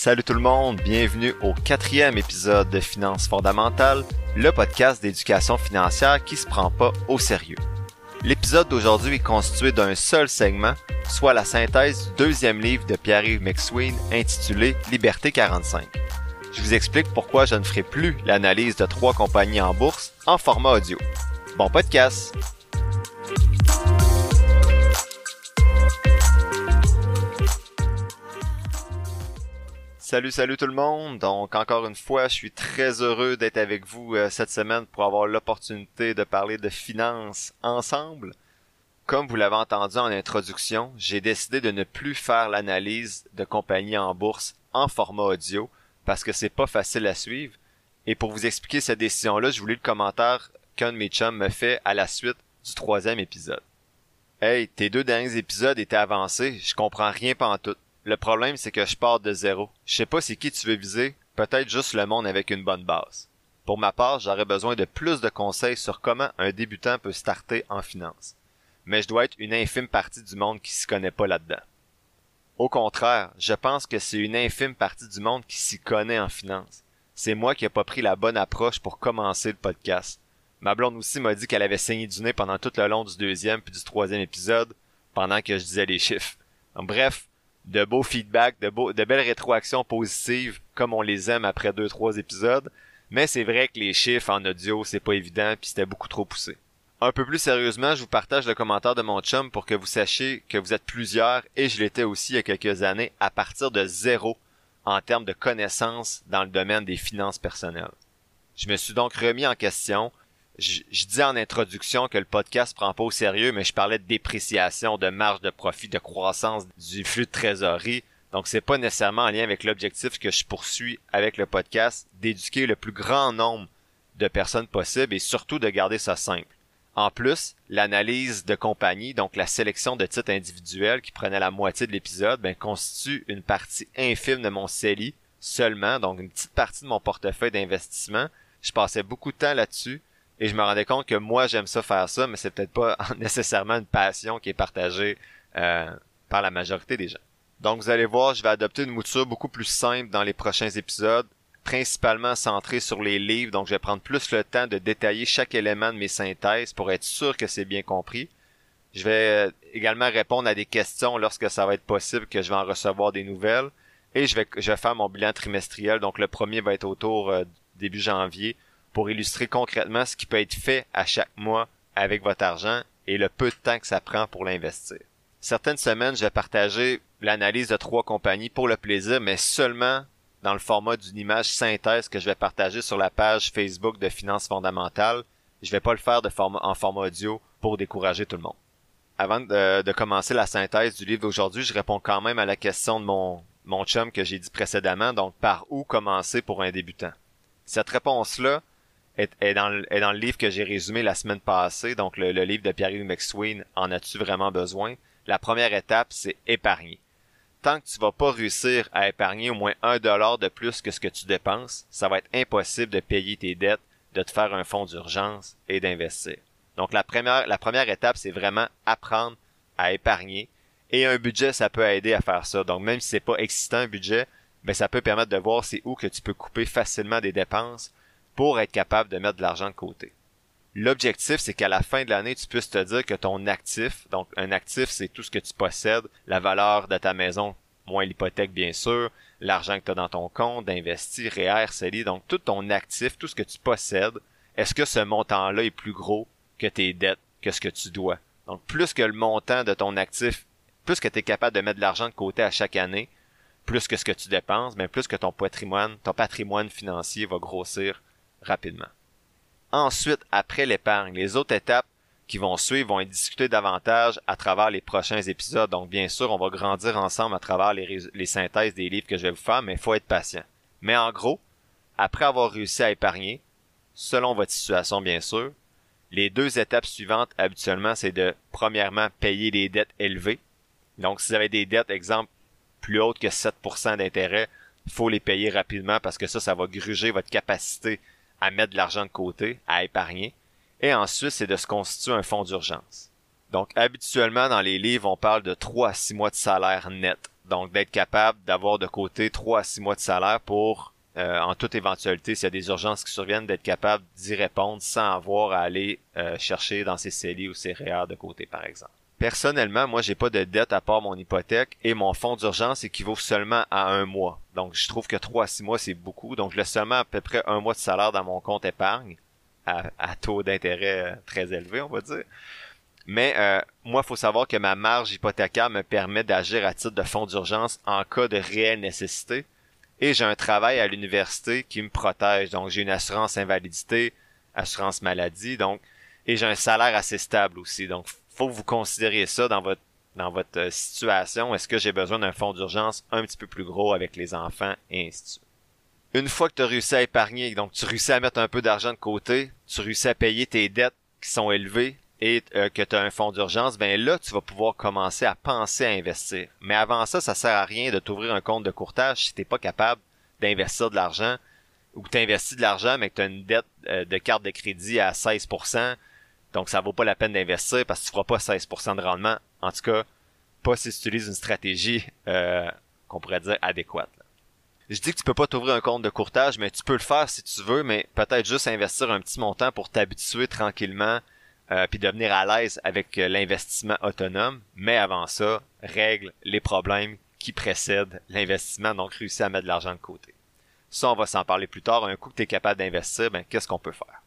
Salut tout le monde, bienvenue au quatrième épisode de Finances fondamentales, le podcast d'éducation financière qui se prend pas au sérieux. L'épisode d'aujourd'hui est constitué d'un seul segment, soit la synthèse du deuxième livre de Pierre-Yves McSween intitulé Liberté 45. Je vous explique pourquoi je ne ferai plus l'analyse de trois compagnies en bourse en format audio. Bon podcast! Salut, salut tout le monde. Donc encore une fois, je suis très heureux d'être avec vous euh, cette semaine pour avoir l'opportunité de parler de finances ensemble. Comme vous l'avez entendu en introduction, j'ai décidé de ne plus faire l'analyse de compagnies en bourse en format audio parce que c'est pas facile à suivre. Et pour vous expliquer cette décision-là, je voulais le commentaire qu'un de mes chums me fait à la suite du troisième épisode. Hey, tes deux derniers épisodes étaient avancés, je comprends rien tout. Le problème, c'est que je pars de zéro. Je sais pas c'est qui tu veux viser, peut-être juste le monde avec une bonne base. Pour ma part, j'aurais besoin de plus de conseils sur comment un débutant peut starter en finance. Mais je dois être une infime partie du monde qui s'y connaît pas là-dedans. Au contraire, je pense que c'est une infime partie du monde qui s'y connaît en finance. C'est moi qui ai pas pris la bonne approche pour commencer le podcast. Ma blonde aussi m'a dit qu'elle avait saigné du nez pendant tout le long du deuxième puis du troisième épisode, pendant que je disais les chiffres. bref, de beaux feedbacks, de, beaux, de belles rétroactions positives, comme on les aime après deux, trois épisodes. Mais c'est vrai que les chiffres en audio, c'est pas évident, puis c'était beaucoup trop poussé. Un peu plus sérieusement, je vous partage le commentaire de mon chum pour que vous sachiez que vous êtes plusieurs, et je l'étais aussi il y a quelques années, à partir de zéro en termes de connaissances dans le domaine des finances personnelles. Je me suis donc remis en question, je, dis en introduction que le podcast prend pas au sérieux, mais je parlais de dépréciation, de marge de profit, de croissance du flux de trésorerie. Donc c'est pas nécessairement en lien avec l'objectif que je poursuis avec le podcast, d'éduquer le plus grand nombre de personnes possible et surtout de garder ça simple. En plus, l'analyse de compagnie, donc la sélection de titres individuels qui prenait la moitié de l'épisode, ben, constitue une partie infime de mon CELI seulement, donc une petite partie de mon portefeuille d'investissement. Je passais beaucoup de temps là-dessus et je me rendais compte que moi, j'aime ça faire ça, mais c'est peut-être pas nécessairement une passion qui est partagée euh, par la majorité des gens. Donc vous allez voir, je vais adopter une mouture beaucoup plus simple dans les prochains épisodes, principalement centrée sur les livres, donc je vais prendre plus le temps de détailler chaque élément de mes synthèses pour être sûr que c'est bien compris. Je vais euh, également répondre à des questions lorsque ça va être possible que je vais en recevoir des nouvelles. Et je vais, je vais faire mon bilan trimestriel. Donc le premier va être autour euh, début janvier pour illustrer concrètement ce qui peut être fait à chaque mois avec votre argent et le peu de temps que ça prend pour l'investir. Certaines semaines, je vais partager l'analyse de trois compagnies pour le plaisir, mais seulement dans le format d'une image synthèse que je vais partager sur la page Facebook de Finances fondamentales. Je vais pas le faire en format audio pour décourager tout le monde. Avant de, de commencer la synthèse du livre d'aujourd'hui, je réponds quand même à la question de mon, mon chum que j'ai dit précédemment, donc par où commencer pour un débutant? Cette réponse-là, est, dans, le, est dans le livre que j'ai résumé la semaine passée, donc le, livre de Pierre-Yves McSween, En as-tu vraiment besoin? La première étape, c'est épargner. Tant que tu vas pas réussir à épargner au moins un dollar de plus que ce que tu dépenses, ça va être impossible de payer tes dettes, de te faire un fonds d'urgence et d'investir. Donc la première, la première étape, c'est vraiment apprendre à épargner. Et un budget, ça peut aider à faire ça. Donc même si c'est pas excitant un budget, mais ben, ça peut permettre de voir c'est où que tu peux couper facilement des dépenses pour être capable de mettre de l'argent de côté. L'objectif, c'est qu'à la fin de l'année, tu puisses te dire que ton actif, donc un actif, c'est tout ce que tu possèdes, la valeur de ta maison, moins l'hypothèque bien sûr, l'argent que tu as dans ton compte, d'investir, REER, CELI, donc tout ton actif, tout ce que tu possèdes, est-ce que ce montant-là est plus gros que tes dettes, que ce que tu dois? Donc plus que le montant de ton actif, plus que tu es capable de mettre de l'argent de côté à chaque année, plus que ce que tu dépenses, mais plus que ton patrimoine, ton patrimoine financier va grossir rapidement. Ensuite, après l'épargne, les autres étapes qui vont suivre vont être discutées davantage à travers les prochains épisodes. Donc, bien sûr, on va grandir ensemble à travers les, synthèses des livres que je vais vous faire, mais il faut être patient. Mais en gros, après avoir réussi à épargner, selon votre situation, bien sûr, les deux étapes suivantes, habituellement, c'est de, premièrement, payer les dettes élevées. Donc, si vous avez des dettes, exemple, plus hautes que 7% d'intérêt, il faut les payer rapidement parce que ça, ça va gruger votre capacité à mettre de l'argent de côté, à épargner. Et ensuite, c'est de se constituer un fonds d'urgence. Donc, habituellement, dans les livres, on parle de 3 à 6 mois de salaire net. Donc, d'être capable d'avoir de côté 3 à 6 mois de salaire pour, euh, en toute éventualité, s'il y a des urgences qui surviennent, d'être capable d'y répondre sans avoir à aller euh, chercher dans ses CELI ou ses REER de côté, par exemple. Personnellement, moi, j'ai pas de dette à part mon hypothèque et mon fonds d'urgence équivaut seulement à un mois. Donc, je trouve que 3 à 6 mois, c'est beaucoup. Donc, je laisse seulement à peu près un mois de salaire dans mon compte épargne à, à taux d'intérêt euh, très élevé, on va dire. Mais euh, moi, il faut savoir que ma marge hypothécaire me permet d'agir à titre de fonds d'urgence en cas de réelle nécessité. Et j'ai un travail à l'université qui me protège. Donc, j'ai une assurance invalidité, assurance maladie, donc et j'ai un salaire assez stable aussi. Donc, faut que vous considériez ça dans votre dans votre euh, situation. Est-ce que j'ai besoin d'un fonds d'urgence un petit peu plus gros avec les enfants et ainsi de suite. Une fois que tu as réussi à épargner, donc tu réussis à mettre un peu d'argent de côté, tu réussis à payer tes dettes qui sont élevées, et euh, que tu as un fonds d'urgence, ben là, tu vas pouvoir commencer à penser à investir. Mais avant ça, ça sert à rien de t'ouvrir un compte de courtage si t'es pas capable d'investir de l'argent ou que tu investis de l'argent mais que tu as une dette euh, de carte de crédit à 16%, donc ça vaut pas la peine d'investir parce que tu feras pas 16% de rendement. En tout cas, pas si tu utilises une stratégie euh, qu'on pourrait dire adéquate. Je dis que tu peux pas t'ouvrir un compte de courtage, mais tu peux le faire si tu veux, mais peut-être juste investir un petit montant pour t'habituer tranquillement euh, puis devenir à l'aise avec euh, l'investissement autonome. Mais avant ça, règle les problèmes qui précèdent l'investissement, donc réussis à mettre de l'argent de côté. Ça, on va s'en parler plus tard. Un coup que tu es capable d'investir, ben, qu'est-ce qu'on peut faire?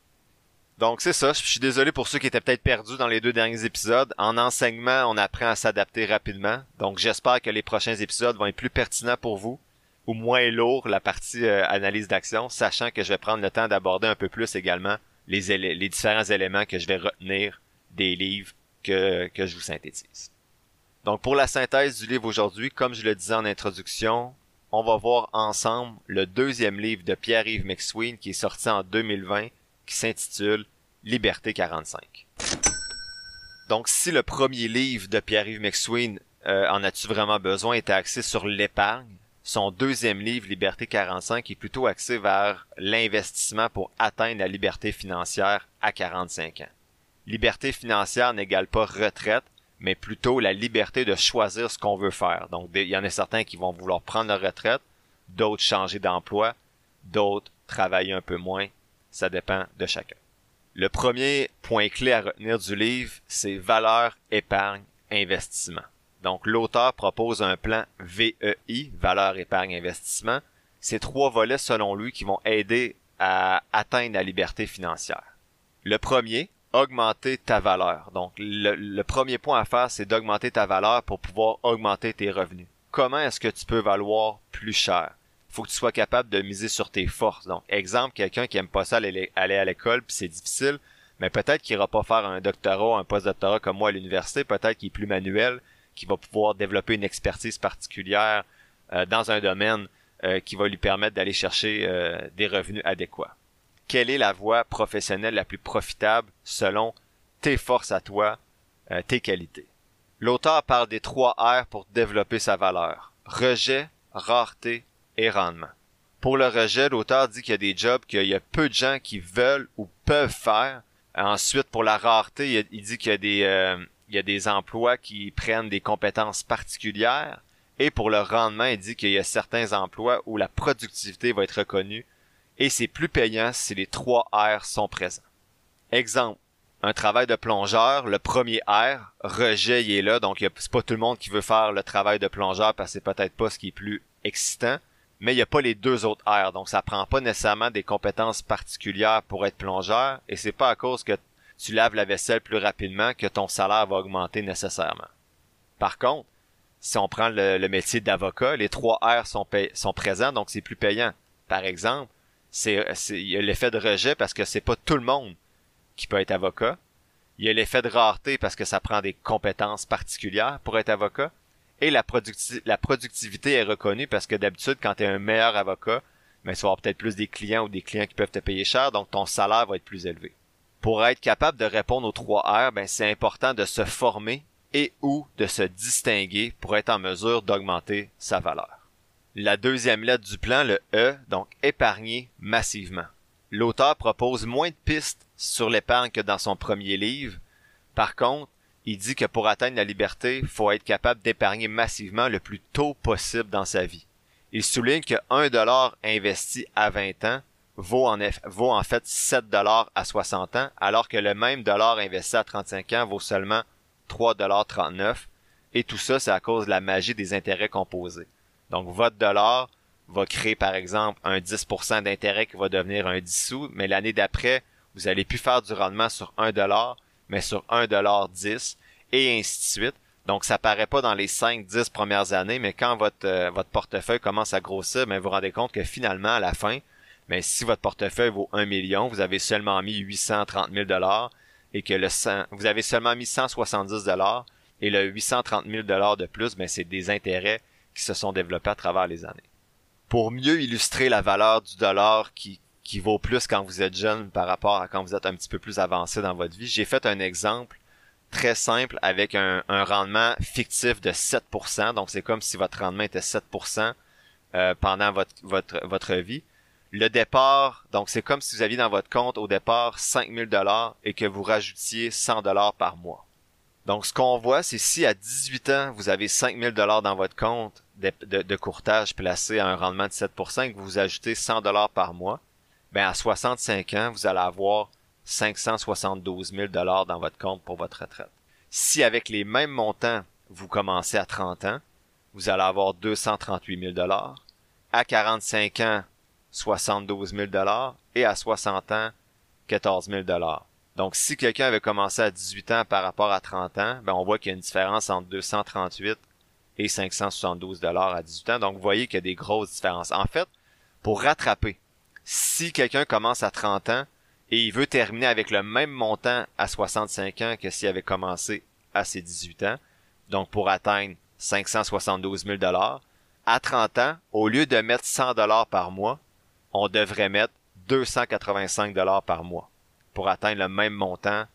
Donc c'est ça, je suis désolé pour ceux qui étaient peut-être perdus dans les deux derniers épisodes. En enseignement, on apprend à s'adapter rapidement. Donc j'espère que les prochains épisodes vont être plus pertinents pour vous ou moins lourds la partie euh, analyse d'action, sachant que je vais prendre le temps d'aborder un peu plus également les, différents éléments que je vais retenir des livres que, que je vous synthétise. Donc pour la synthèse du livre aujourd'hui, comme je le disais en introduction, on va voir ensemble le deuxième livre de Pierre-Yves McSween qui est sorti en 2020 qui s'intitule Liberté 45. Donc si le premier livre de Pierre-Yves McSween euh, en as-tu vraiment besoin était axé sur l'épargne, son deuxième livre, Liberté 45, est plutôt axé vers l'investissement pour atteindre la liberté financière à 45 ans. Liberté financière n'égale pas retraite, mais plutôt la liberté de choisir ce qu'on veut faire. Donc, il y en a certains qui vont vouloir prendre leur retraite, d'autres changer d'emploi, d'autres travailler un peu moins. Ça dépend de chacun. Le premier point clé à retenir du livre, c'est valeur, épargne, investissement. Donc, l'auteur propose un plan VEI, valeur épargne investissement. Ces trois volets, selon lui, qui vont aider à atteindre la liberté financière. Le premier, augmenter ta valeur. Donc, le, premier point à faire, c'est d'augmenter ta valeur pour pouvoir augmenter tes revenus. Comment est-ce que tu peux valoir plus cher? Faut que tu sois capable de miser sur tes forces. Donc, exemple, quelqu'un qui aime pas ça aller, à l'école, puis c'est difficile, mais peut-être qu'il ira pas faire un doctorat, un post-doctorat comme moi à l'université, peut-être qu'il est plus manuel, qui va pouvoir développer une expertise particulière euh, dans un domaine euh, qui va lui permettre d'aller chercher euh, des revenus adéquats. Quelle est la voie professionnelle la plus profitable selon tes forces à toi, tes qualités? L'auteur parle des trois R pour développer sa valeur. Rejet, rareté et rendement. Pour le rejet, l'auteur dit qu'il y a des jobs qu'il y a peu de gens qui veulent ou peuvent faire. Ensuite, pour la rareté, il dit qu'il y a des, il y a des emplois qui prennent des compétences particulières. Et pour le rendement, il dit qu'il y a certains emplois où la productivité va être reconnue et c'est plus payant si les trois R sont présents. Exemple, un travail de plongeur, le premier R, rejet, il est là, donc c'est pas tout le monde qui veut faire le travail de plongeur parce que c'est peut-être pas ce qui est plus excitant, mais il n'y a pas les deux autres R, donc ça prend pas nécessairement des compétences particulières pour être plongeur, et c'est pas à cause que tu laves la vaisselle plus rapidement que ton salaire va augmenter nécessairement. Par contre, si on prend le, métier d'avocat, les trois R sont, sont présents, donc c'est plus payant. Par exemple, il y a l'effet de rejet parce que c'est pas tout le monde qui peut être avocat. Il y a l'effet de rareté parce que ça prend des compétences particulières pour être avocat. Et la, productivité est reconnue parce que d'habitude, quand tu es un meilleur avocat, mais ben, tu vas avoir peut-être plus des clients ou des clients qui peuvent te payer cher, donc ton salaire va être plus élevé. Pour être capable de répondre aux trois R, ben, c'est important de se former et ou de se distinguer pour être en mesure d'augmenter sa valeur. La deuxième lettre du plan, le E, donc épargner massivement. L'auteur propose moins de pistes sur l'épargne que dans son premier livre. Par contre, il dit que pour atteindre la liberté, il faut être capable d'épargner massivement le plus tôt possible dans sa vie. Il souligne que 1 dollar investi à 20 ans vaut en, fait 7 dollars à 60 ans, alors que le même dollar investi à 35 ans vaut seulement 3 dollars 39. Et tout ça, c'est à cause de la magie des intérêts composés. Donc, votre dollar va créer, par exemple, un 10% d'intérêt qui va devenir un 10 sous, mais l'année d'après, vous allez plus faire du rendement sur 1 dollar, mais sur 1 dollar 10, et ainsi de suite. Donc, ça paraît pas dans les 5-10 premières années, mais quand votre, euh, votre portefeuille commence à grossir, ben, vous vous rendez compte que finalement, à la fin, mais si votre portefeuille vaut 1 million, vous avez seulement mis 830 000 dollars et que le 100, vous avez seulement mis 170 dollars et le 830 000 dollars de plus, ben c'est des intérêts qui se sont développés à travers les années. Pour mieux illustrer la valeur du dollar qui, qui vaut plus quand vous êtes jeune par rapport à quand vous êtes un petit peu plus avancé dans votre vie, j'ai fait un exemple très simple avec un, rendement fictif de 7%. Donc c'est comme si votre rendement était 7% euh, pendant votre, votre, votre vie le départ, donc c'est comme si vous aviez dans votre compte au départ 5000 dollars et que vous rajoutiez 100 dollars par mois. Donc ce qu'on voit, c'est si à 18 ans, vous avez 5000 dollars dans votre compte de, de, courtage placé à un rendement de 7% et que vous ajoutez 100 dollars par mois, ben à 65 ans, vous allez avoir 572 000 dollars dans votre compte pour votre retraite. Si avec les mêmes montants, vous commencez à 30 ans, vous allez avoir 238 000 dollars. À 45 ans, 72 000 et à 60 ans, 14 000 Donc, si quelqu'un avait commencé à 18 ans par rapport à 30 ans, ben, on voit qu'il y a une différence entre 238 et 572 à 18 ans. Donc, vous voyez qu'il y a des grosses différences. En fait, pour rattraper, si quelqu'un commence à 30 ans et il veut terminer avec le même montant à 65 ans que s'il avait commencé à ses 18 ans, donc pour atteindre 572 000 à 30 ans, au lieu de mettre 100 dollars par mois, on devrait mettre 285 dollars par mois pour atteindre le même montant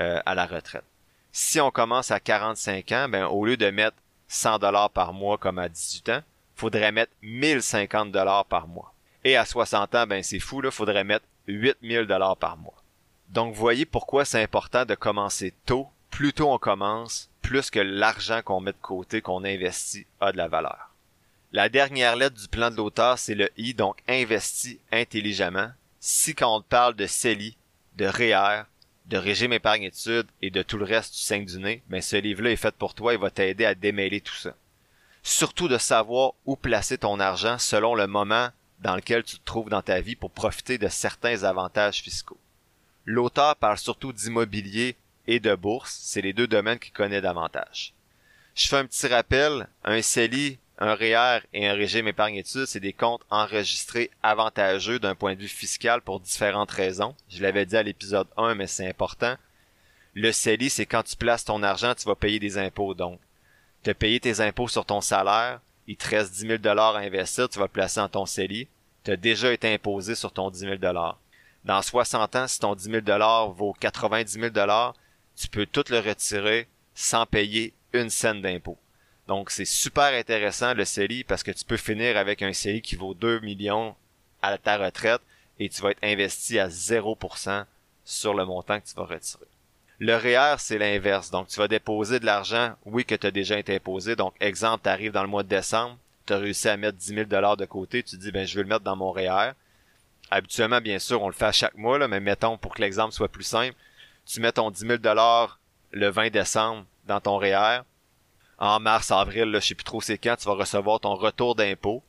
euh, à la retraite. Si on commence à 45 ans, ben au lieu de mettre 100 dollars par mois comme à 18 ans, faudrait mettre 1050 dollars par mois. Et à 60 ans, ben c'est fou là, faudrait mettre 8000 dollars par mois. Donc voyez pourquoi c'est important de commencer tôt. Plus tôt on commence, plus que l'argent qu'on met de côté, qu'on investit, a de la valeur. La dernière lettre du plan de l'auteur, c'est le I, donc investi intelligemment. Si quand on parle de CELI, de REER, de régime épargne études et de tout le reste du 5 du nez, mais ce livre-là est fait pour toi et va t'aider à démêler tout ça. Surtout de savoir où placer ton argent selon le moment dans lequel tu te trouves dans ta vie pour profiter de certains avantages fiscaux. L'auteur parle surtout d'immobilier et de bourse, c'est les deux domaines qu'il connaît davantage. Je fais un petit rappel, un CELI un REER et un régime épargne-études, c'est des comptes enregistrés avantageux d'un point de vue fiscal pour différentes raisons. Je l'avais dit à l'épisode 1, mais c'est important. Le CELI, c'est quand tu places ton argent, tu vas payer des impôts. Donc, tu as payé tes impôts sur ton salaire, il te reste 10 000 à investir, tu vas le placer dans ton CELI. Tu as déjà été imposé sur ton 10 000 Dans 60 ans, si ton 10 000 vaut 90 000 tu peux tout le retirer sans payer une scène d'impôt. Donc c'est super intéressant le CELI parce que tu peux finir avec un CELI qui vaut 2 millions à ta retraite et tu vas être investi à 0% sur le montant que tu vas retirer. Le REER, c'est l'inverse. Donc, tu vas déposer de l'argent, oui, que tu as déjà été imposé. Donc, exemple, tu arrives dans le mois de décembre, tu as réussi à mettre 10 000 de côté, tu dis, ben, je vais le mettre dans mon REER. Habituellement, bien sûr, on le fait à chaque mois, là, mais mettons, pour que l'exemple soit plus simple, tu mets ton 10 000 le 20 décembre dans ton REER en mars, avril, là, je sais plus trop c'est quand, tu vas recevoir ton retour d'impôt.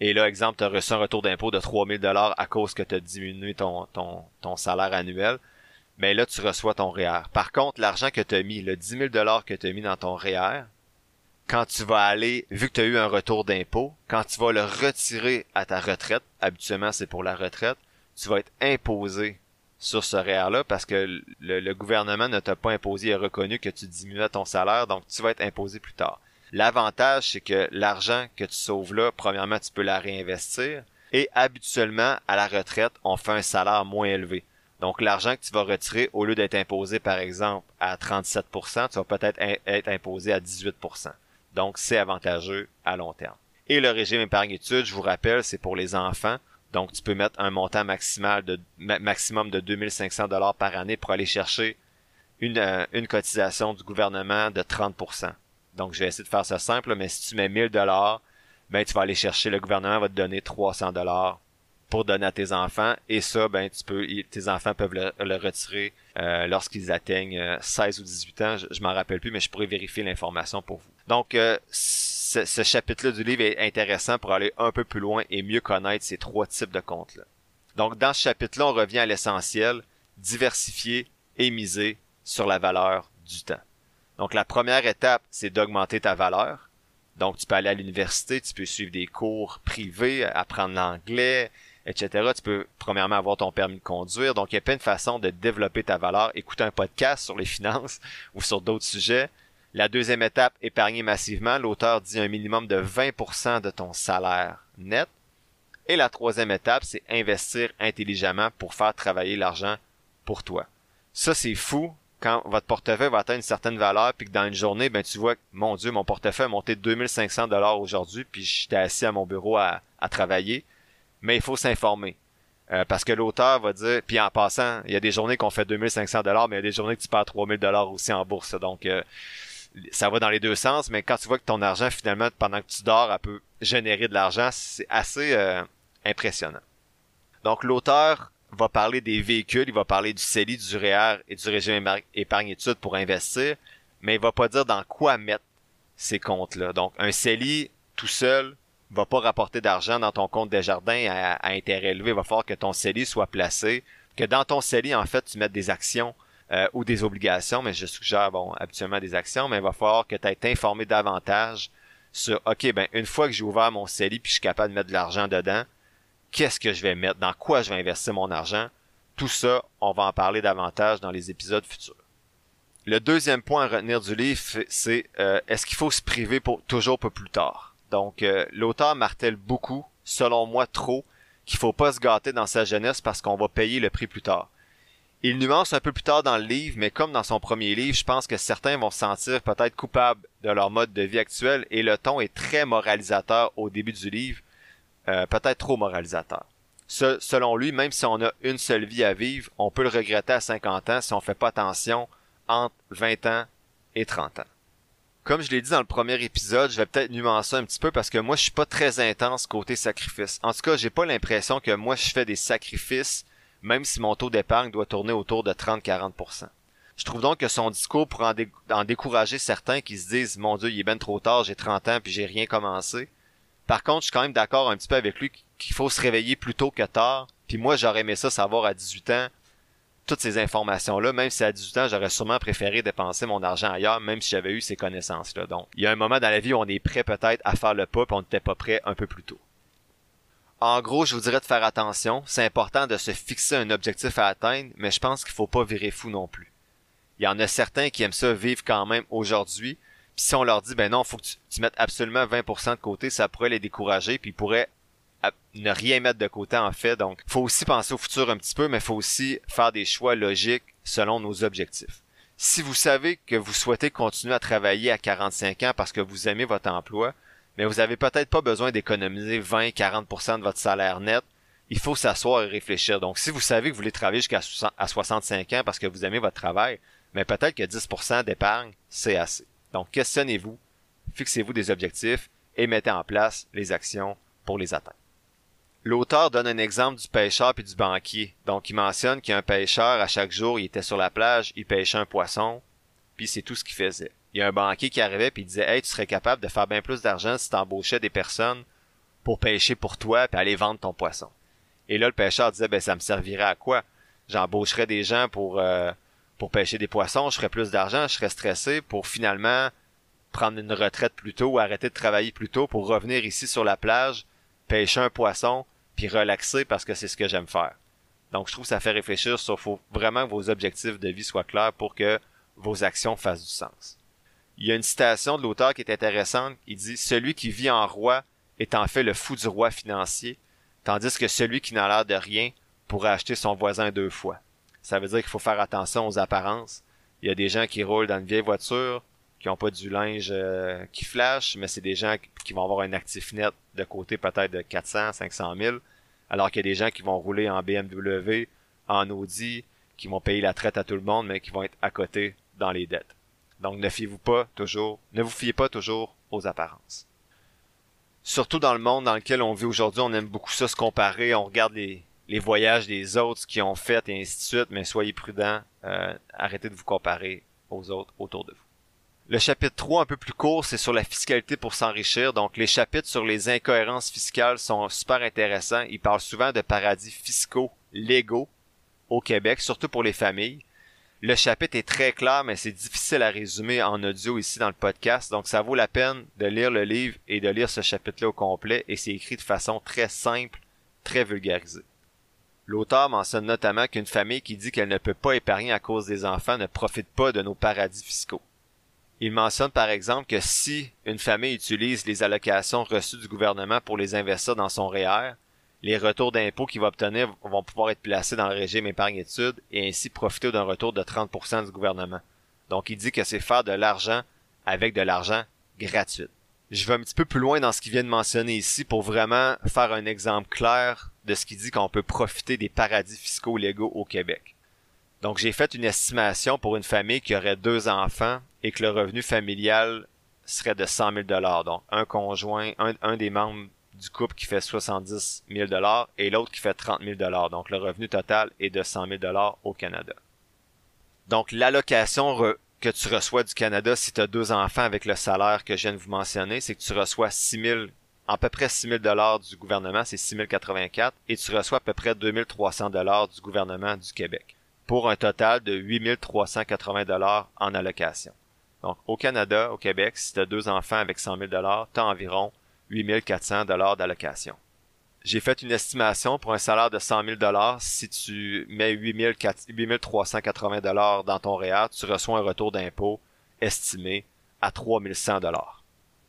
Et là, exemple, tu as reçu un retour d'impôt de 3000 dollars à cause que tu as diminué ton salaire annuel. Mais là, tu reçois ton REER. Par contre, l'argent que tu as mis, le 10 000 dollars que tu as mis dans ton REER, quand tu vas aller, vu que tu as eu un retour d'impôt, quand tu vas le retirer à ta retraite, habituellement c'est pour la retraite, tu vas être imposé sur ce REER-là parce que le, gouvernement ne t'a pas imposé et reconnu que tu diminuais ton salaire, donc tu vas être imposé plus tard. L'avantage, c'est que l'argent que tu sauves là, premièrement, tu peux la réinvestir. Et habituellement, à la retraite, on fait un salaire moins élevé. Donc l'argent que tu vas retirer, au lieu d'être imposé par exemple à 37%, tu vas peut-être être imposé à 18%. Donc c'est avantageux à long terme. Et le régime épargne études, je vous rappelle, c'est pour les enfants. Donc, tu peux mettre un montant maximal de, maximum de 2500 dollars par année pour aller chercher une, euh, une cotisation du gouvernement de 30%. Donc, je vais essayer de faire ça simple, mais si tu mets 1000 dollars, ben, tu vas aller chercher, le gouvernement va te donner 300 dollars pour donner à tes enfants. Et ça, ben, tu peux, tes enfants peuvent le, retirer euh, lorsqu'ils atteignent 16 ou 18 ans. Je, je m'en rappelle plus, mais je pourrais vérifier l'information pour vous. Donc, ce, ce chapitre-là du livre est intéressant pour aller un peu plus loin et mieux connaître ces trois types de comptes-là. Donc, dans ce chapitre-là, on revient à l'essentiel, diversifier et miser sur la valeur du temps. Donc, la première étape, c'est d'augmenter ta valeur. Donc, tu peux aller à l'université, tu peux suivre des cours privés, apprendre l'anglais, etc. Tu peux, premièrement, avoir ton permis de conduire. Donc, il y a plein de façons de développer ta valeur. Écouter un podcast sur les finances ou sur d'autres sujets. La deuxième étape, épargner massivement. L'auteur dit un minimum de 20% de ton salaire net. Et la troisième étape, c'est investir intelligemment pour faire travailler l'argent pour toi. Ça, c'est fou quand votre portefeuille va atteindre une certaine valeur puis que dans une journée, ben, tu vois mon Dieu, mon portefeuille a monté de 2500 dollars aujourd'hui puis j'étais assis à mon bureau à, travailler. Mais il faut s'informer. Euh, parce que l'auteur va dire, puis en passant, il y a des journées qu'on fait 2500 dollars, mais il y a des journées que tu perds 3000 dollars aussi en bourse. Donc, euh, ça va dans les deux sens, mais quand tu vois que ton argent, finalement, pendant que tu dors, elle peut générer de l'argent, c'est assez euh, impressionnant. Donc, l'auteur va parler des véhicules, il va parler du CELI, du REER et du régime épargne-études pour investir, mais il va pas dire dans quoi mettre ces comptes-là. Donc, un CELI, tout seul, va pas rapporter d'argent dans ton compte des jardins à, intérêt élevé. Il va falloir que ton CELI soit placé, que dans ton CELI, en fait, tu mettes des actions euh, ou des obligations, mais je suggère, bon, habituellement des actions, mais il va falloir que tu aies informé davantage sur, OK, ben, une fois que j'ai ouvert mon CELI puis je suis capable de mettre de l'argent dedans, qu'est-ce que je vais mettre, dans quoi je vais investir mon argent? Tout ça, on va en parler davantage dans les épisodes futurs. Le deuxième point à retenir du livre, c'est euh, est-ce qu'il faut se priver pour toujours pour plus tard? Donc, euh, l'auteur martèle beaucoup, selon moi trop, qu'il faut pas se gâter dans sa jeunesse parce qu'on va payer le prix plus tard. Il nuance un peu plus tard dans le livre, mais comme dans son premier livre, je pense que certains vont se sentir peut-être coupables de leur mode de vie actuel et le ton est très moralisateur au début du livre, euh, peut-être trop moralisateur. selon lui, même si on a une seule vie à vivre, on peut le regretter à 50 ans si on fait pas attention entre 20 ans et 30 ans. Comme je l'ai dit dans le premier épisode, je vais peut-être nuancer un petit peu parce que moi je suis pas très intense côté sacrifice. En tout cas, j'ai pas l'impression que moi je fais des sacrifices même si mon taux d'épargne doit tourner autour de 30-40%. Je trouve donc que son discours pourrait en, décourager certains qui se disent Mon Dieu, il est bien trop tard, j'ai 30 ans puis j'ai rien commencé. Par contre, je suis quand même d'accord un petit peu avec lui qu'il faut se réveiller plus tôt que tard. Puis moi, j'aurais aimé ça savoir à 18 ans toutes ces informations-là, même si à 18 ans, j'aurais sûrement préféré dépenser mon argent ailleurs, même si j'avais eu ces connaissances-là. Donc, il y a un moment dans la vie où on est prêt peut-être à faire le pas, puis on n'était pas prêt un peu plus tôt. En gros, je vous dirais de faire attention. C'est important de se fixer un objectif à atteindre, mais je pense qu'il faut pas virer fou non plus. Il y en a certains qui aiment ça vivre quand même aujourd'hui. Puis si on leur dit, ben non, faut que tu, mettes absolument 20% de côté, ça pourrait les décourager, puis ils pourraient ne rien mettre de côté en fait. Donc, faut aussi penser au futur un petit peu, mais faut aussi faire des choix logiques selon nos objectifs. Si vous savez que vous souhaitez continuer à travailler à 45 ans parce que vous aimez votre emploi, mais vous avez peut-être pas besoin d'économiser 20-40% de votre salaire net. Il faut s'asseoir et réfléchir. Donc, si vous savez que vous voulez travailler jusqu'à 65 ans parce que vous aimez votre travail, mais peut-être que 10% d'épargne, c'est assez. Donc, questionnez-vous, fixez-vous des objectifs et mettez en place les actions pour les atteindre. L'auteur donne un exemple du pêcheur et du banquier. Donc, il mentionne qu'un pêcheur, à chaque jour, il était sur la plage, il pêchait un poisson, puis c'est tout ce qu'il faisait il y a un banquier qui arrivait puis il disait Hey, tu serais capable de faire bien plus d'argent si tu embauchais des personnes pour pêcher pour toi puis aller vendre ton poisson. Et là, le pêcheur disait ben ça me servirait à quoi? J'embaucherais des gens pour euh, pour pêcher des poissons, je ferais plus d'argent, je serais stressé pour finalement prendre une retraite plus tôt ou arrêter de travailler plus tôt pour revenir ici sur la plage, pêcher un poisson, puis relaxer parce que c'est ce que j'aime faire. Donc je trouve que ça fait réfléchir sur faut vraiment que vos objectifs de vie soient clairs pour que vos actions fassent du sens il y a une citation de l'auteur qui est intéressante. Il dit Celui qui vit en roi est en fait le fou du roi financier, tandis que celui qui n'a l'air de rien pourrait acheter son voisin deux fois. Ça veut dire qu'il faut faire attention aux apparences. Il y a des gens qui roulent dans une vieille voiture, qui ont pas du linge euh, qui flash, mais c'est des gens qui vont avoir un actif net de côté peut-être de 400, 500 000, alors qu'il y a des gens qui vont rouler en BMW, en Audi, qui vont payer la traite à tout le monde, mais qui vont être à côté dans les dettes. Donc ne fiez-vous pas toujours, ne vous fiez pas toujours aux apparences. Surtout dans le monde dans lequel on vit aujourd'hui, on aime beaucoup ça se comparer, on regarde les, voyages des autres, qu'ils ont fait et ainsi de suite, mais soyez prudents, euh, arrêtez de vous comparer aux autres autour de vous. Le chapitre 3, un peu plus court, c'est sur la fiscalité pour s'enrichir. Donc, les chapitres sur les incohérences fiscales sont super intéressants. Ils parlent souvent de paradis fiscaux légaux au Québec, surtout pour les familles. Le chapitre est très clair, mais c'est difficile à résumer en audio ici dans le podcast. Donc, ça vaut la peine de lire le livre et de lire ce chapitre-là au complet. Et c'est écrit de façon très simple, très vulgarisée. L'auteur mentionne notamment qu'une famille qui dit qu'elle ne peut pas épargner à cause des enfants ne profite pas de nos paradis fiscaux. Il mentionne par exemple que si une famille utilise les allocations reçues du gouvernement pour les investir dans son REER, les retours d'impôts qu'il va obtenir vont pouvoir être placés dans le régime épargne-études et ainsi profiter d'un retour de 30% du gouvernement. Donc il dit que c'est faire de l'argent avec de l'argent gratuit. Je vais un petit peu plus loin dans ce qu'il vient de mentionner ici pour vraiment faire un exemple clair de ce qu'il dit qu'on peut profiter des paradis fiscaux légaux au Québec. Donc j'ai fait une estimation pour une famille qui aurait deux enfants et que le revenu familial serait de 100 000 dollars. Donc un conjoint, un, des membres du couple qui fait 70 000 dollars et l'autre qui fait 30 000 dollars. Donc le revenu total est de 100 000 dollars au Canada. Donc l'allocation que tu reçois du Canada si tu as deux enfants avec le salaire que je viens de vous mentionner, c'est que tu reçois 6 000 à peu près 6 000 dollars du gouvernement, c'est 6 084, et tu reçois à peu près 2 300 dollars du gouvernement du Québec pour un total de 8380 dollars en allocation. Donc, au Canada, au Québec, si tu as deux enfants avec 100 000 dollars, tu as environ 8400 dollars d'allocation. J'ai fait une estimation pour un salaire de 100 000 dollars. Si tu mets 8380 dollars dans ton REER, tu reçois un retour d'impôt estimé à 3100 dollars.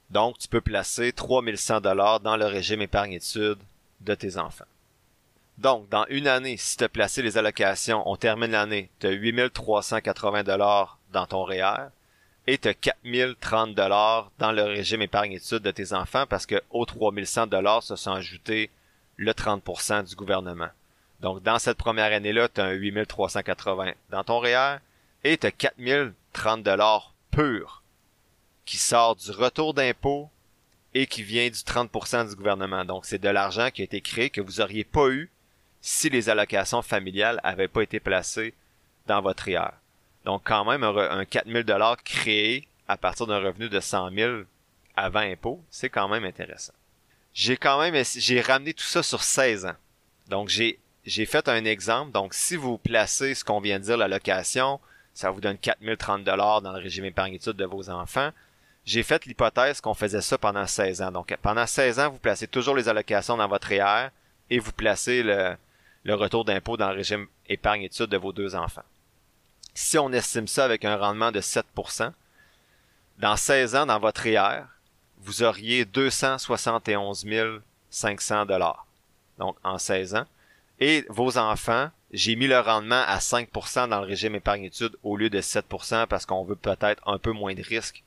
Donc, tu peux placer 3100 dollars dans le régime épargne-études de tes enfants. Donc, dans une année, si tu as placé les allocations, on termine l'année, tu as 8380 dollars dans ton REER et tu as 4030 dollars dans le régime épargne-études de tes enfants parce que aux 3100 dollars se sont ajoutés le 30% du gouvernement. Donc, dans cette première année-là, tu as un 8380 dans ton REER et tu as 4030 dollars purs qui sort du retour d'impôt et qui vient du 30% du gouvernement. Donc, c'est de l'argent qui a été créé que vous auriez pas eu si les allocations familiales avaient pas été placées dans votre IR. Donc quand même un, 4000 dollars créé à partir d'un revenu de 100 000 avant impôt, c'est quand même intéressant. J'ai quand même j'ai ramené tout ça sur 16 ans. Donc j'ai j'ai fait un exemple. Donc si vous placez ce qu'on vient de dire l'allocation, ça vous donne 4030 dollars dans le régime épargne-études de vos enfants. J'ai fait l'hypothèse qu'on faisait ça pendant 16 ans. Donc pendant 16 ans, vous placez toujours les allocations dans votre IR et vous placez le, le retour d'impôt dans le régime épargne-études de vos deux enfants. Si on estime ça avec un rendement de 7%, dans 16 ans, dans votre IR, vous auriez 271 500 dollars. Donc, en 16 ans. Et vos enfants, j'ai mis le rendement à 5% dans le régime épargne-études au lieu de 7% parce qu'on veut peut-être un peu moins de risques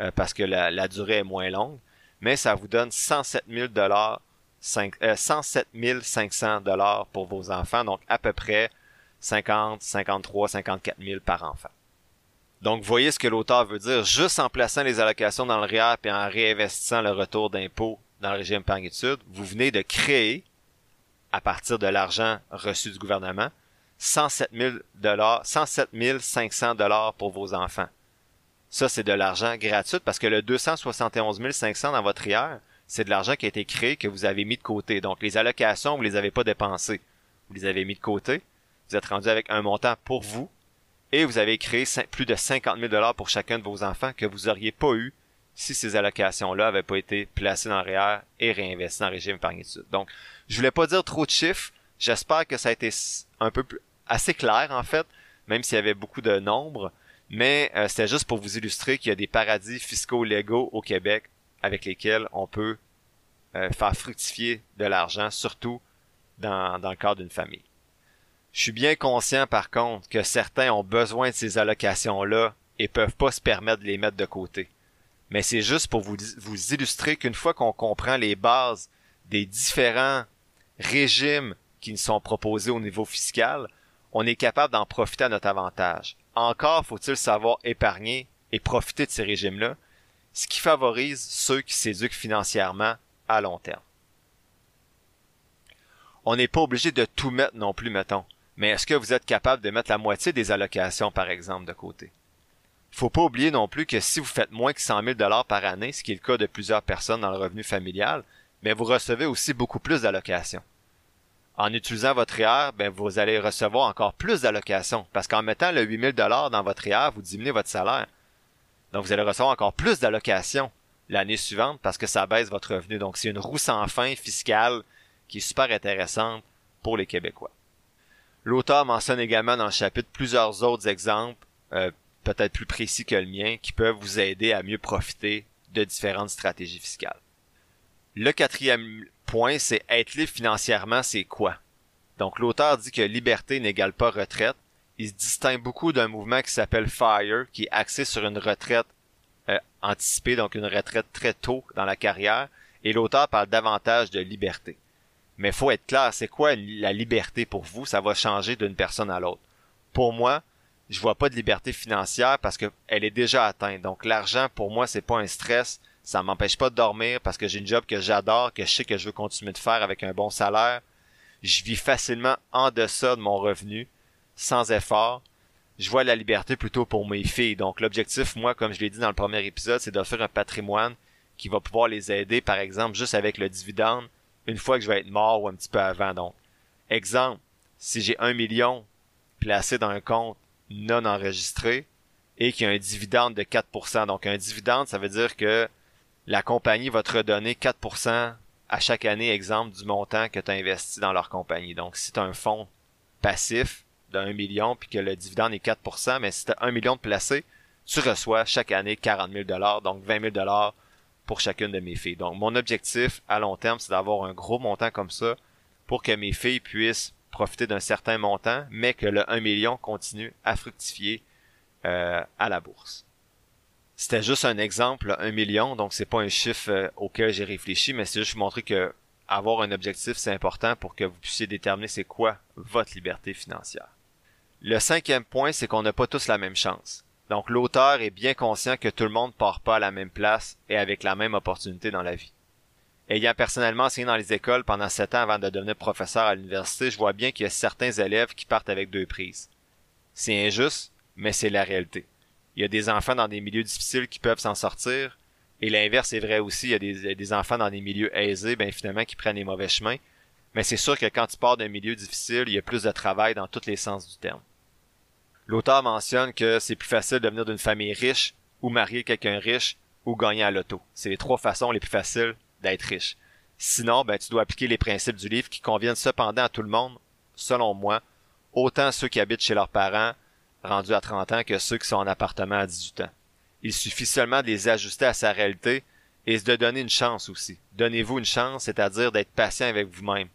euh, parce que la, la, durée est moins longue. Mais ça vous donne 107 000 dollars 107 500 dollars pour vos enfants, donc à peu près 50, 53, 54 000 par enfant. Donc, voyez ce que l'auteur veut dire. Juste en plaçant les allocations dans le REER et en réinvestissant le retour d'impôt dans le régime épargne-études, vous venez de créer, à partir de l'argent reçu du gouvernement, 107 000 dollars, 107 500 dollars pour vos enfants. Ça, c'est de l'argent gratuit parce que le 271 500 dans votre REER, c'est de l'argent qui a été créé que vous avez mis de côté. Donc les allocations, vous les avez pas dépensées. Vous les avez mis de côté. Vous êtes rendu avec un montant pour vous. Et vous avez créé plus de 50 000 dollars pour chacun de vos enfants que vous auriez pas eu si ces allocations-là avaient pas été placées dans le REER et réinvesties dans le régime épargne Donc, je voulais pas dire trop de chiffres. J'espère que ça a été un peu plus, assez clair, en fait, même s'il y avait beaucoup de nombres. Mais euh, c'était juste pour vous illustrer qu'il y a des paradis fiscaux légaux au Québec avec lesquels on peut euh, faire fructifier de l'argent, surtout dans, dans le cadre d'une famille. Je suis bien conscient par contre que certains ont besoin de ces allocations-là et peuvent pas se permettre de les mettre de côté. Mais c'est juste pour vous, vous illustrer qu'une fois qu'on comprend les bases des différents régimes qui nous sont proposés au niveau fiscal, on est capable d'en profiter à notre avantage. Encore faut-il savoir épargner et profiter de ces régimes-là, ce qui favorise ceux qui s'éduquent financièrement à long terme. On n'est pas obligé de tout mettre non plus, mettons. Mais est-ce que vous êtes capable de mettre la moitié des allocations, par exemple, de côté? Faut pas oublier non plus que si vous faites moins que 100 000 dollars par année, ce qui est le cas de plusieurs personnes dans le revenu familial, mais vous recevez aussi beaucoup plus d'allocations. En utilisant votre IR, ben vous allez recevoir encore plus d'allocations parce qu'en mettant le 8000 dollars dans votre IR, vous diminuez votre salaire. Donc vous allez recevoir encore plus d'allocations l'année suivante parce que ça baisse votre revenu. Donc c'est une roue sans fin fiscale qui est super intéressante pour les Québécois. L'auteur mentionne également dans le chapitre plusieurs autres exemples, euh, peut-être plus précis que le mien, qui peuvent vous aider à mieux profiter de différentes stratégies fiscales. Le quatrième point, c'est être libre financièrement, c'est quoi? Donc l'auteur dit que liberté n'égale pas retraite. Il se distingue beaucoup d'un mouvement qui s'appelle FIRE, qui est axé sur une retraite euh, anticipée, donc une retraite très tôt dans la carrière, et l'auteur parle davantage de liberté. Mais faut être clair, c'est quoi la liberté pour vous? Ça va changer d'une personne à l'autre. Pour moi, je vois pas de liberté financière parce que elle est déjà atteinte. Donc l'argent pour moi c'est pas un stress, ça m'empêche pas de dormir parce que j'ai une job que j'adore, que je sais que je veux continuer de faire avec un bon salaire. Je vis facilement en deçà de mon revenu, sans effort. Je vois la liberté plutôt pour mes filles. Donc l'objectif, moi, comme je l'ai dit dans le premier épisode, c'est d'offrir un patrimoine qui va pouvoir les aider, par exemple, juste avec le dividende, une fois que je vais être mort ou un petit peu avant. Donc, exemple, si j'ai un million placé dans un compte non enregistré et qu'il y a un dividende de 4%. Donc, un dividende, ça veut dire que la compagnie va te redonner 4% à chaque année, exemple, du montant que tu as investi dans leur compagnie. Donc, si tu as un fonds passif de 1 million puis que le dividende est 4%, mais si tu as 1 million de placé, tu reçois chaque année 40 000 donc 20 000 pour chacune de mes filles. Donc, mon objectif à long terme, c'est d'avoir un gros montant comme ça pour que mes filles puissent profiter d'un certain montant, mais que le 1 million continue à fructifier euh, à la bourse. C'était juste un exemple, 1 million, donc c'est pas un chiffre euh, auquel j'ai réfléchi, mais c'est juste montrer que avoir un objectif, c'est important pour que vous puissiez déterminer c'est quoi votre liberté financière. Le cinquième point, c'est qu'on n'a pas tous la même chance. Donc l'auteur est bien conscient que tout le monde part pas à la même place et avec la même opportunité dans la vie. Ayant personnellement enseigné dans les écoles pendant sept ans avant de devenir professeur à l'université, je vois bien qu'il y a certains élèves qui partent avec deux prises. C'est injuste, mais c'est la réalité. Il y a des enfants dans des milieux difficiles qui peuvent s'en sortir, et l'inverse est vrai aussi. Il y a des, des, enfants dans des milieux aisés, ben finalement, qui prennent les mauvais chemins. Mais c'est sûr que quand tu pars d'un milieu difficile, il y a plus de travail dans tous les sens du terme. L'auteur mentionne que c'est plus facile de venir d'une famille riche ou marier quelqu'un riche ou gagner à l'auto. C'est les trois façons les plus faciles d'être riche. Sinon, ben, tu dois appliquer les principes du livre qui conviennent cependant à tout le monde, selon moi, autant ceux qui habitent chez leurs parents, rendus à 30 ans, que ceux qui sont en appartement à 18 ans. Il suffit seulement de les ajuster à sa réalité et de donner une chance aussi. Donnez-vous une chance, c'est-à-dire d'être patient avec vous-même.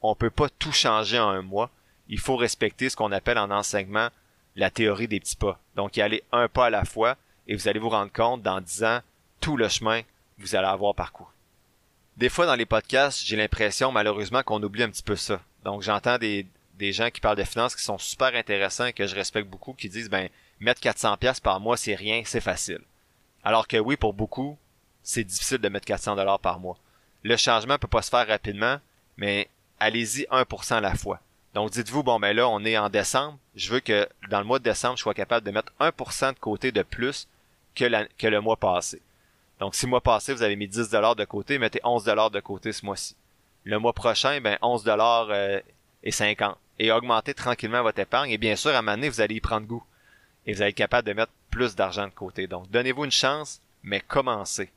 On peut pas tout changer en un mois. Il faut respecter ce qu'on appelle en enseignement la théorie des petits pas. Donc, y aller un pas à la fois et vous allez vous rendre compte dans dix ans tout le chemin vous allez avoir parcouru. Des fois, dans les podcasts, j'ai l'impression, malheureusement, qu'on oublie un petit peu ça. Donc, j'entends des, des gens qui parlent de finances qui sont super intéressants et que je respecte beaucoup, qui disent, ben, mettre 400 pièces par mois, c'est rien, c'est facile. Alors que oui, pour beaucoup, c'est difficile de mettre 400 dollars par mois. Le changement peut pas se faire rapidement, mais allez-y 1% à la fois. Donc dites-vous, bon ben là, on est en décembre, je veux que dans le mois de décembre, je sois capable de mettre 1% de côté de plus que, que le mois passé. Donc si le mois passé, vous avez mis 10 dollars de côté, mettez 11 dollars de côté ce mois-ci. Le mois prochain, ben 11 dollars euh, et 50. Et augmentez tranquillement votre épargne. Et bien sûr, à un moment vous allez y prendre goût. Et vous allez être capable de mettre plus d'argent de côté. Donc donnez-vous une chance, mais commencez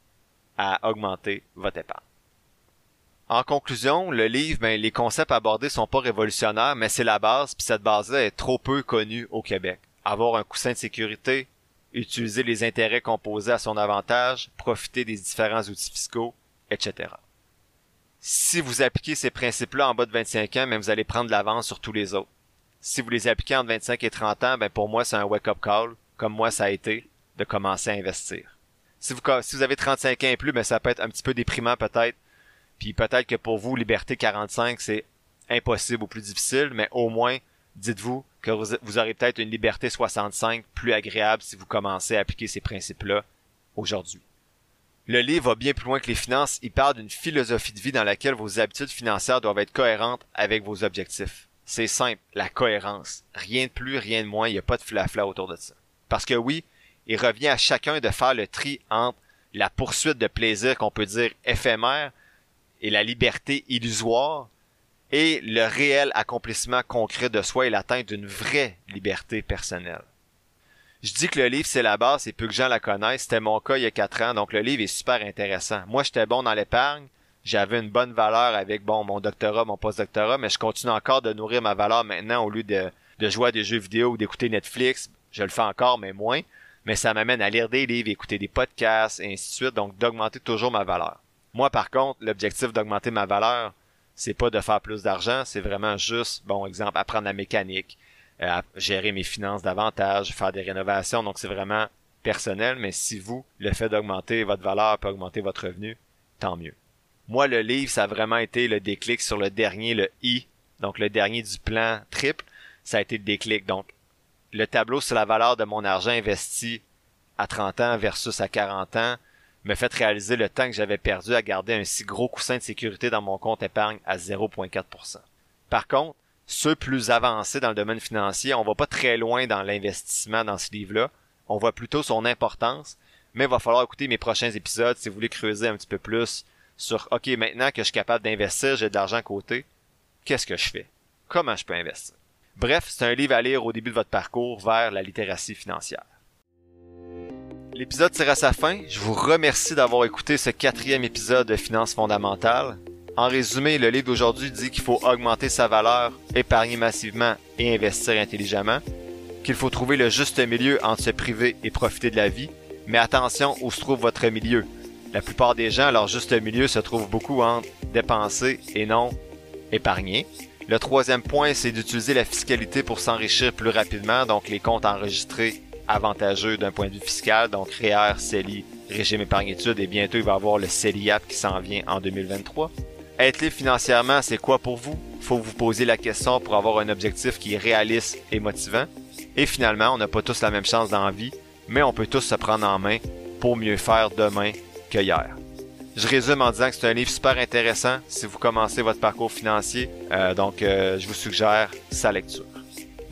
à augmenter votre épargne. En conclusion, le livre, ben, les concepts abordés sont pas révolutionnaires, mais c'est la base, puis cette base-là est trop peu connue au Québec. Avoir un coussin de sécurité, utiliser les intérêts composés à son avantage, profiter des différents outils fiscaux, etc. Si vous appliquez ces principes-là en bas de 25 ans, ben, vous allez prendre de l'avance sur tous les autres. Si vous les appliquez entre 25 et 30 ans, ben, pour moi, c'est un wake-up call, comme moi ça a été, de commencer à investir. Si vous, si vous avez 35 ans et plus, ben, ça peut être un petit peu déprimant peut-être, puis peut-être que pour vous, Liberté 45, c'est impossible ou plus difficile, mais au moins, dites-vous, que vous aurez peut-être une liberté 65 plus agréable si vous commencez à appliquer ces principes-là aujourd'hui. Le livre va bien plus loin que les finances, il parle d'une philosophie de vie dans laquelle vos habitudes financières doivent être cohérentes avec vos objectifs. C'est simple, la cohérence. Rien de plus, rien de moins, il n'y a pas de flafla autour de ça. Parce que oui, il revient à chacun de faire le tri entre la poursuite de plaisir qu'on peut dire éphémère et la liberté illusoire et le réel accomplissement concret de soi et l'atteinte d'une vraie liberté personnelle. Je dis que le livre c'est la base et peu que gens la connaissent. C'était mon cas il y a quatre ans, donc le livre est super intéressant. Moi, j'étais bon dans l'épargne, j'avais une bonne valeur avec bon mon doctorat, mon post-doctorat, mais je continue encore de nourrir ma valeur maintenant au lieu de, de jouer à des jeux vidéo ou d'écouter Netflix. Je le fais encore, mais moins mais ça m'amène à lire des livres, écouter des podcasts, et ainsi de suite, donc d'augmenter toujours ma valeur. Moi, par contre, l'objectif d'augmenter ma valeur, c'est pas de faire plus d'argent, c'est vraiment juste, bon, exemple, apprendre la mécanique, euh, gérer mes finances davantage, faire des rénovations, donc c'est vraiment personnel, mais si vous, le fait d'augmenter votre valeur peut augmenter votre revenu, tant mieux. Moi, le livre, ça a vraiment été le déclic sur le dernier, le I, donc le dernier du plan triple, ça a été le déclic. Donc, le tableau sur la valeur de mon argent investi à 30 ans versus à 40 ans me fait réaliser le temps que j'avais perdu à garder un si gros coussin de sécurité dans mon compte épargne à 0,4%. Par contre, ceux plus avancés dans le domaine financier, on va pas très loin dans l'investissement dans ce livre-là. On voit plutôt son importance, mais il va falloir écouter mes prochains épisodes si vous voulez creuser un petit peu plus sur OK, maintenant que je suis capable d'investir, j'ai de l'argent à côté, qu'est-ce que je fais? Comment je peux investir? Bref, c'est un livre à lire au début de votre parcours vers la littératie financière. L'épisode tire à sa fin. Je vous remercie d'avoir écouté ce quatrième épisode de Finances fondamentales. En résumé, le livre d'aujourd'hui dit qu'il faut augmenter sa valeur, épargner massivement et investir intelligemment, qu'il faut trouver le juste milieu entre se priver et profiter de la vie, mais attention où se trouve votre milieu. La plupart des gens, leur juste milieu se trouve beaucoup entre dépenser et non épargner. Le troisième point, c'est d'utiliser la fiscalité pour s'enrichir plus rapidement, donc les comptes enregistrés avantageux d'un point de vue fiscal, donc REER, CELI, régime épargne-études, et bientôt il va y avoir le CELIAP qui s'en vient en 2023. Être libre financièrement, c'est quoi pour vous? Faut vous poser la question pour avoir un objectif qui est réaliste et motivant. Et finalement, on n'a pas tous la même chance dans la vie, mais on peut tous se prendre en main pour mieux faire demain que hier. Je résume en disant que c'est un livre super intéressant si vous commencez votre parcours financier. Euh, donc, euh, je vous suggère sa lecture.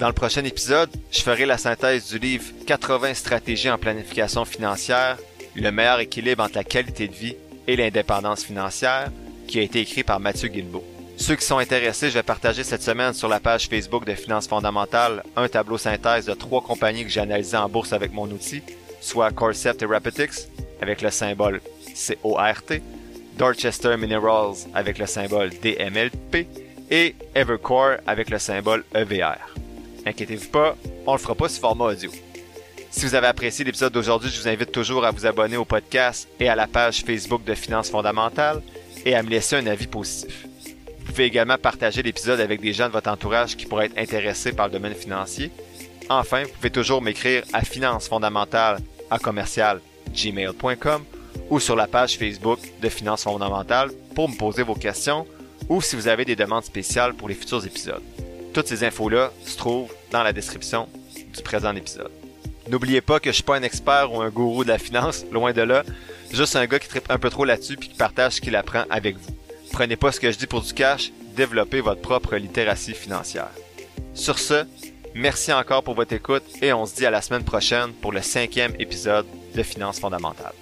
Dans le prochain épisode, je ferai la synthèse du livre 80 stratégies en planification financière, le meilleur équilibre entre la qualité de vie et l'indépendance financière, qui a été écrit par Mathieu Guilbeault. Ceux qui sont intéressés, je vais partager cette semaine sur la page Facebook de Finances fondamentales un tableau synthèse de trois compagnies que j'ai analysées en bourse avec mon outil, soit Corcept et Rapetix, avec le symbole CORT, Dorchester Minerals avec le symbole DMLP et Evercore avec le symbole EVR. Inquiétez-vous pas, on le fera pas sous format audio. Si vous avez apprécié l'épisode d'aujourd'hui, je vous invite toujours à vous abonner au podcast et à la page Facebook de Finances fondamentales et à me laisser un avis positif. Vous pouvez également partager l'épisode avec des gens de votre entourage qui pourraient être intéressés par le domaine financier. Enfin, vous pouvez toujours m'écrire à finances fondamentales à commercial gmail.com ou sur la page Facebook de Finances fondamentales pour me poser vos questions ou si vous avez des demandes spéciales pour les futurs épisodes. Toutes ces infos-là se trouvent dans la description du présent épisode. N'oubliez pas que je suis pas un expert ou un gourou de la finance, loin de là, juste un gars qui tripe un peu trop là-dessus puis qui partage ce qu'il apprend avec vous. Prenez pas ce que je dis pour du cash, développez votre propre littératie financière. Sur ce, merci encore pour votre écoute et on se dit à la semaine prochaine pour le cinquième épisode de Finances fondamentales.